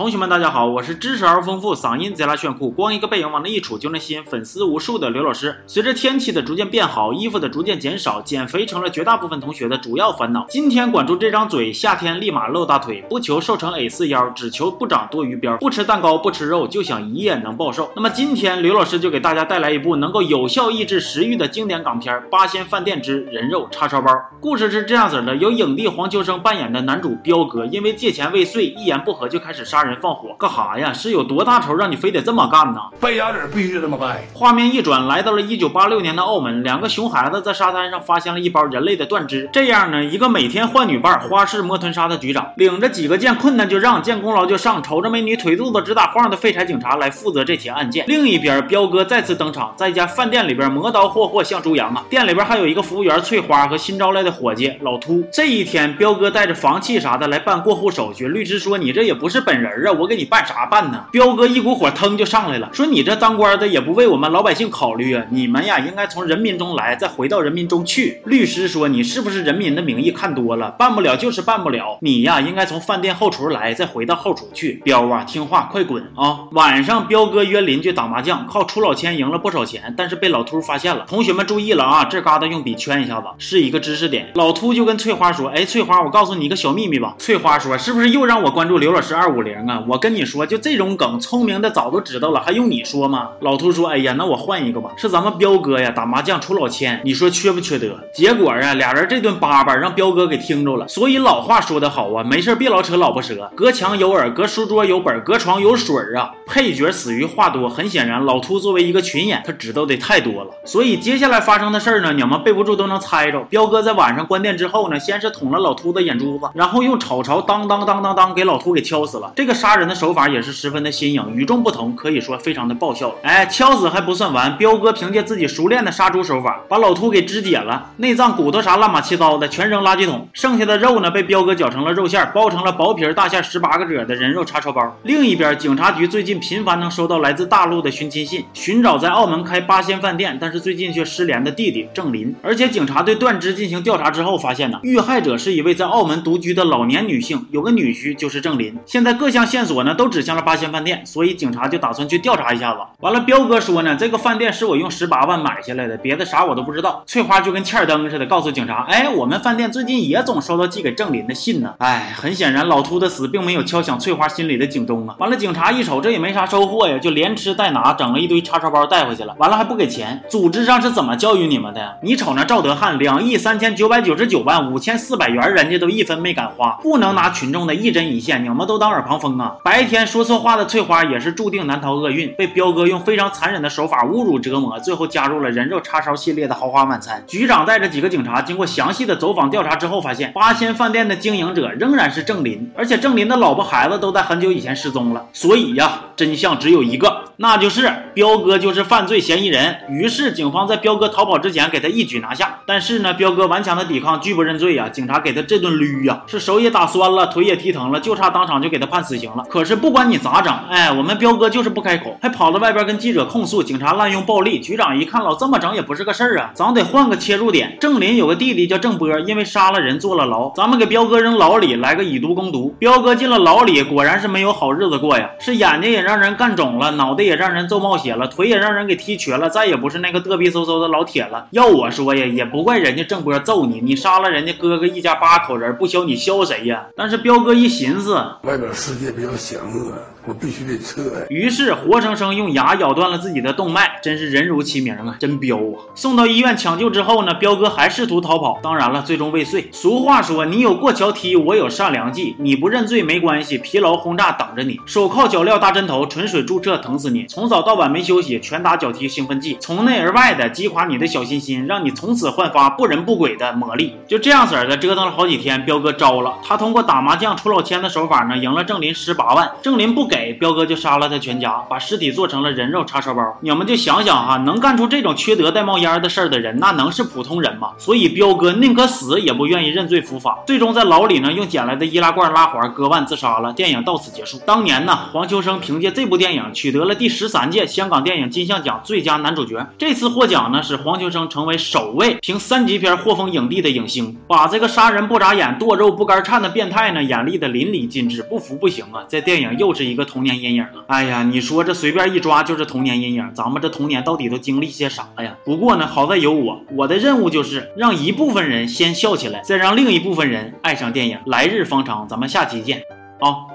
同学们，大家好，我是知识而丰富，嗓音贼拉炫酷，光一个背影往那一杵就能吸引粉丝无数的刘老师。随着天气的逐渐变好，衣服的逐渐减少，减肥成了绝大部分同学的主要烦恼。今天管住这张嘴，夏天立马露大腿，不求瘦成 A 四腰，只求不长多余膘。不吃蛋糕，不吃肉，就想一夜能暴瘦。那么今天刘老师就给大家带来一部能够有效抑制食欲的经典港片《八仙饭店之人肉叉烧包》。故事是这样子的：由影帝黄秋生扮演的男主彪哥，因为借钱未遂，一言不合就开始杀人。放火干哈呀？是有多大仇让你非得这么干呢？败家子必须这么干。画面一转，来到了一九八六年的澳门，两个熊孩子在沙滩上发现了一包人类的断肢。这样呢，一个每天换女伴、花式摸臀杀的局长，领着几个见困难就让、见功劳就上、瞅着美女腿肚子直打晃的废柴警察来负责这起案件。另一边，彪哥再次登场，在一家饭店里边磨刀霍霍像猪羊啊！店里边还有一个服务员翠花和新招来的伙计老秃。这一天，彪哥带着房契啥的来办过户手续，律师说：“你这也不是本人。”啊！我给你办啥办呢？彪哥一股火腾就上来了，说你这当官的也不为我们老百姓考虑啊！你们呀，应该从人民中来，再回到人民中去。律师说你是不是人民的名义看多了，办不了就是办不了。你呀，应该从饭店后厨来，再回到后厨去。彪啊，听话，快滚啊！晚上，彪哥约邻居打麻将，靠出老千赢了不少钱，但是被老秃发现了。同学们注意了啊，这嘎达用笔圈一下子，是一个知识点。老秃就跟翠花说：“哎，翠花，我告诉你一个小秘密吧。”翠花说：“是不是又让我关注刘老师二五零啊？”我跟你说，就这种梗，聪明的早都知道了，还用你说吗？老秃说：“哎呀，那我换一个吧，是咱们彪哥呀，打麻将出老千，你说缺不缺德？”结果啊，俩人这顿叭叭让彪哥给听着了。所以老话说得好啊，没事别老扯老婆舌，隔墙有耳，隔书桌有本，隔床有水啊。配角死于话多，很显然，老秃作为一个群演，他知道的太多了。所以接下来发生的事儿呢，你们背不住都能猜着。彪哥在晚上关店之后呢，先是捅了老秃的眼珠子，然后用炒勺当当当当当给老秃给敲死了。这个杀人的手法也是十分的新颖，与众不同，可以说非常的爆笑。哎，敲死还不算完，彪哥凭借自己熟练的杀猪手法，把老秃给肢解了，内脏、骨头啥乱码七糟的全扔垃圾桶，剩下的肉呢被彪哥搅成了肉馅，包成了薄皮大馅十八个褶的人肉叉烧包。另一边，警察局最近频繁能收到来自大陆的寻亲信，寻找在澳门开八仙饭店，但是最近却失联的弟弟郑林。而且警察对断肢进行调查之后，发现呢，遇害者是一位在澳门独居的老年女性，有个女婿就是郑林。现在各项线索呢都指向了八仙饭店，所以警察就打算去调查一下子。完了，彪哥说呢，这个饭店是我用十八万买下来的，别的啥我都不知道。翠花就跟欠儿灯似的，告诉警察，哎，我们饭店最近也总收到寄给郑林的信呢。哎，很显然，老秃的死并没有敲响翠花心里的警钟啊。完了，警察一瞅，这也没啥收获呀，就连吃带拿，整了一堆叉烧包带回去了。完了还不给钱，组织上是怎么教育你们的？你瞅那赵德汉，两亿三千九百九十九万五千四百元，人家都一分没敢花，不能拿群众的一针一线，你们都当耳旁风啊！白天说错话的翠花也是注定难逃厄运，被彪哥用非常残忍的手法侮辱折磨，最后加入了人肉叉烧系列的豪华晚餐。局长带着几个警察经过详细的走访调查之后，发现八仙饭店的经营者仍然是郑林，而且郑林的老婆孩子都在很久以前失踪了。所以呀，真相只有一个，那就是彪哥就是犯罪嫌疑人。于是警方在彪哥逃跑之前给他一举拿下。但是呢，彪哥顽强的抵抗，拒不认罪呀。警察给他这顿捋呀，是手也打酸了，腿也踢疼了，就差当场就给他判死刑了。可是不管你咋整，哎，我们彪哥就是不开口，还跑到外边跟记者控诉警察滥用暴力。局长一看，老这么整也不是个事儿啊，咱得换个切入点。郑林有个弟弟叫郑波，因为杀了人坐了牢，咱们给彪哥扔牢里来个以毒攻毒。彪哥进了牢里，果然是没有好日子过呀，是眼睛也让人干肿了，脑袋也也让人揍冒血了，腿也让人给踢瘸了，再也不是那个嘚逼嗖嗖的老铁了。要我说呀，也不怪人家郑波揍你，你杀了人家哥哥一家八口人，不削你削谁呀？但是彪哥一寻思，外边世界比较险恶，我必须得撤呀。于是活生生用牙咬断了自己的动脉，真是人如其名啊，真彪啊！送到医院抢救之后呢，彪哥还试图逃跑，当然了，最终未遂。俗话说，你有过桥梯，我有上梁计，你不认罪没关系，疲劳轰炸等着你，手铐脚镣大针头，纯水注射疼死你，从早到晚没休息，拳打脚踢兴奋剂，从内而外的击垮你的小心心，让你从此焕发不人不鬼的魔力。就这样式儿的折腾了好几天，彪哥招了，他通过打麻将出老千的手法呢，赢了郑林十八万，郑林不给，彪哥就杀了他全家，把尸体做成了人肉叉烧包。你们就想想哈，能干出这种缺德带冒烟的事儿的人，那能是普通人吗？所以彪哥宁可死也不愿意认罪伏法，最终在牢里呢，用捡来的易拉罐拉环割腕自杀了。电影到此结束。当年呢，黄秋生凭借这部电影取得了第十三届香港电影金像奖最佳男主角。这次获奖呢，使黄秋生成为首位凭三级片获封影帝的影星，把这个杀人不眨眼、剁肉不肝颤的变态呢演绎的淋漓尽致，不服不行啊！这电影又是一个个童年阴影了！哎呀，你说这随便一抓就是童年阴影，咱们这童年到底都经历些啥呀？不过呢，好在有我，我的任务就是让一部分人先笑起来，再让另一部分人爱上电影。来日方长，咱们下期见，啊。